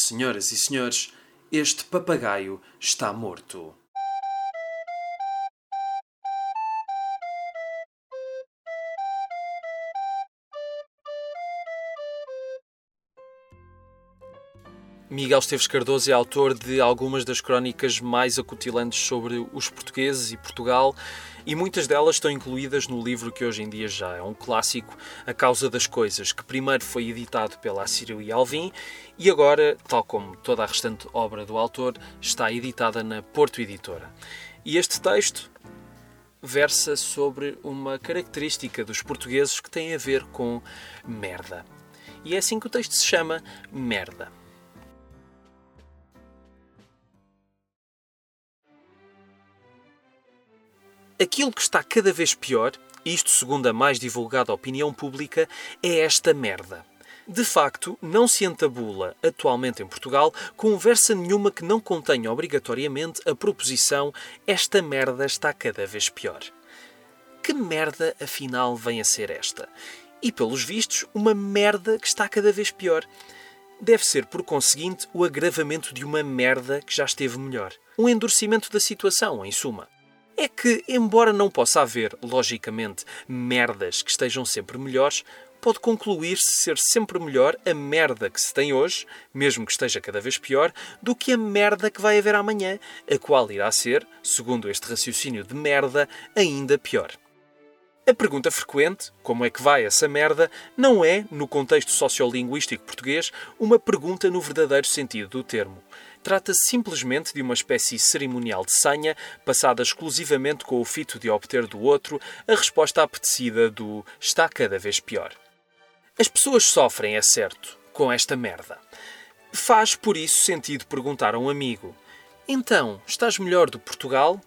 Senhoras e senhores, este papagaio está morto. Miguel Esteves Cardoso é autor de algumas das crónicas mais acutilantes sobre os portugueses e Portugal, e muitas delas estão incluídas no livro que hoje em dia já é um clássico, A Causa das Coisas, que primeiro foi editado pela Assírio e Alvim e agora, tal como toda a restante obra do autor, está editada na Porto Editora. E este texto versa sobre uma característica dos portugueses que tem a ver com merda. E é assim que o texto se chama Merda. Aquilo que está cada vez pior, isto segundo a mais divulgada opinião pública, é esta merda. De facto, não se entabula atualmente em Portugal conversa nenhuma que não contenha obrigatoriamente a proposição esta merda está cada vez pior. Que merda afinal vem a ser esta? E pelos vistos, uma merda que está cada vez pior. Deve ser, por conseguinte, o agravamento de uma merda que já esteve melhor. Um endurecimento da situação, em suma é que, embora não possa haver, logicamente, merdas que estejam sempre melhores, pode concluir-se ser sempre melhor a merda que se tem hoje, mesmo que esteja cada vez pior, do que a merda que vai haver amanhã, a qual irá ser, segundo este raciocínio de merda, ainda pior. A pergunta frequente, como é que vai essa merda, não é, no contexto sociolinguístico português, uma pergunta no verdadeiro sentido do termo. Trata-se simplesmente de uma espécie cerimonial de senha, passada exclusivamente com o fito de obter do outro a resposta apetecida do está cada vez pior. As pessoas sofrem, é certo, com esta merda. Faz por isso sentido perguntar a um amigo: Então, estás melhor do Portugal?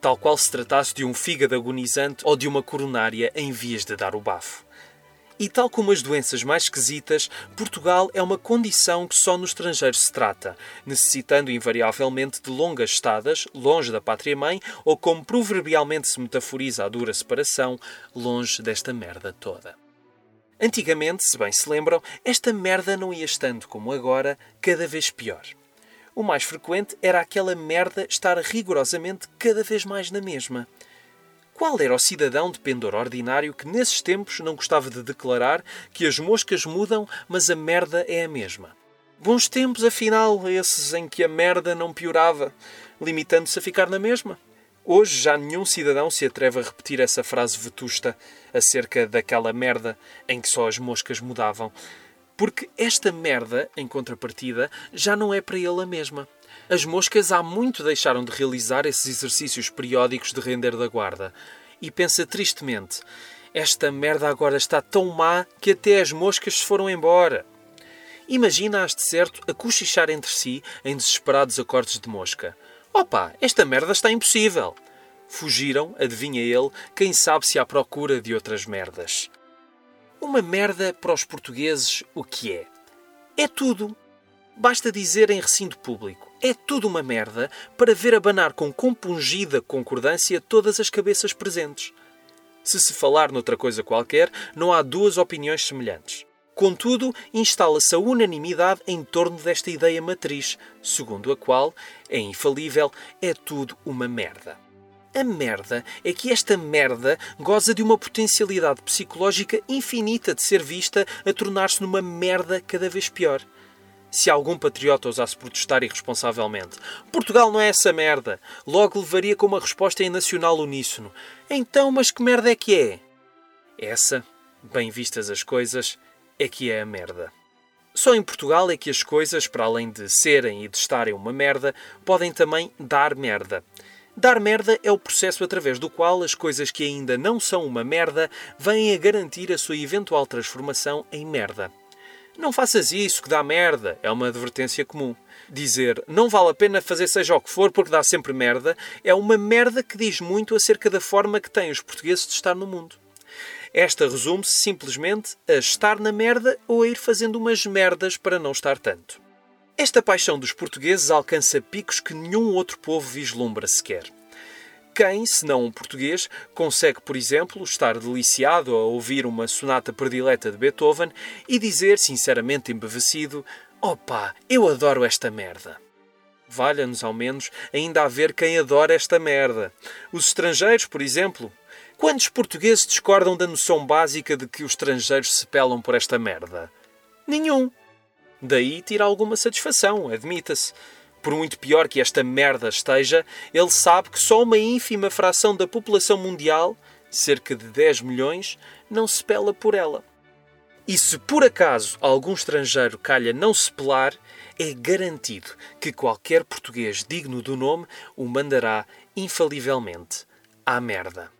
Tal qual se tratasse de um fígado agonizante ou de uma coronária em vias de dar o bafo. E tal como as doenças mais esquisitas, Portugal é uma condição que só no estrangeiro se trata, necessitando invariavelmente de longas estadas, longe da pátria-mãe, ou como proverbialmente se metaforiza a dura separação, longe desta merda toda. Antigamente, se bem se lembram, esta merda não ia estando como agora, cada vez pior. O mais frequente era aquela merda estar rigorosamente cada vez mais na mesma. Qual era o cidadão de pendor ordinário que nesses tempos não gostava de declarar que as moscas mudam, mas a merda é a mesma? Bons tempos, afinal, esses em que a merda não piorava, limitando-se a ficar na mesma. Hoje já nenhum cidadão se atreve a repetir essa frase vetusta acerca daquela merda em que só as moscas mudavam. Porque esta merda, em contrapartida, já não é para ele a mesma. As moscas há muito deixaram de realizar esses exercícios periódicos de render da guarda. E pensa tristemente: esta merda agora está tão má que até as moscas se foram embora. Imagina-as de certo a cochichar entre si em desesperados acordes de mosca. Opa, esta merda está impossível! Fugiram, adivinha ele, quem sabe se à procura de outras merdas. Uma merda para os portugueses, o que é? É tudo. Basta dizer em recinto público: é tudo uma merda para ver abanar com compungida concordância todas as cabeças presentes. Se se falar noutra coisa qualquer, não há duas opiniões semelhantes. Contudo, instala-se a unanimidade em torno desta ideia matriz, segundo a qual, é infalível, é tudo uma merda. A merda é que esta merda goza de uma potencialidade psicológica infinita de ser vista a tornar-se numa merda cada vez pior se algum patriota ousasse protestar irresponsavelmente. Portugal não é essa merda. Logo levaria com uma resposta em nacional uníssono. Então, mas que merda é que é? Essa, bem vistas as coisas, é que é a merda. Só em Portugal é que as coisas, para além de serem e de estarem uma merda, podem também dar merda. Dar merda é o processo através do qual as coisas que ainda não são uma merda vêm a garantir a sua eventual transformação em merda. Não faças isso, que dá merda, é uma advertência comum. Dizer não vale a pena fazer seja o que for porque dá sempre merda é uma merda que diz muito acerca da forma que têm os portugueses de estar no mundo. Esta resume-se simplesmente a estar na merda ou a ir fazendo umas merdas para não estar tanto. Esta paixão dos portugueses alcança picos que nenhum outro povo vislumbra sequer. Quem, se não um português, consegue, por exemplo, estar deliciado a ouvir uma sonata predileta de Beethoven e dizer, sinceramente embevecido, Opa, eu adoro esta merda. Valha-nos ao menos ainda haver quem adora esta merda. Os estrangeiros, por exemplo. Quantos portugueses discordam da noção básica de que os estrangeiros se pelam por esta merda? Nenhum. Daí tira alguma satisfação, admita-se. Por muito pior que esta merda esteja, ele sabe que só uma ínfima fração da população mundial, cerca de 10 milhões, não se pela por ela. E se por acaso algum estrangeiro calha não se pelar, é garantido que qualquer português digno do nome o mandará infalivelmente à merda.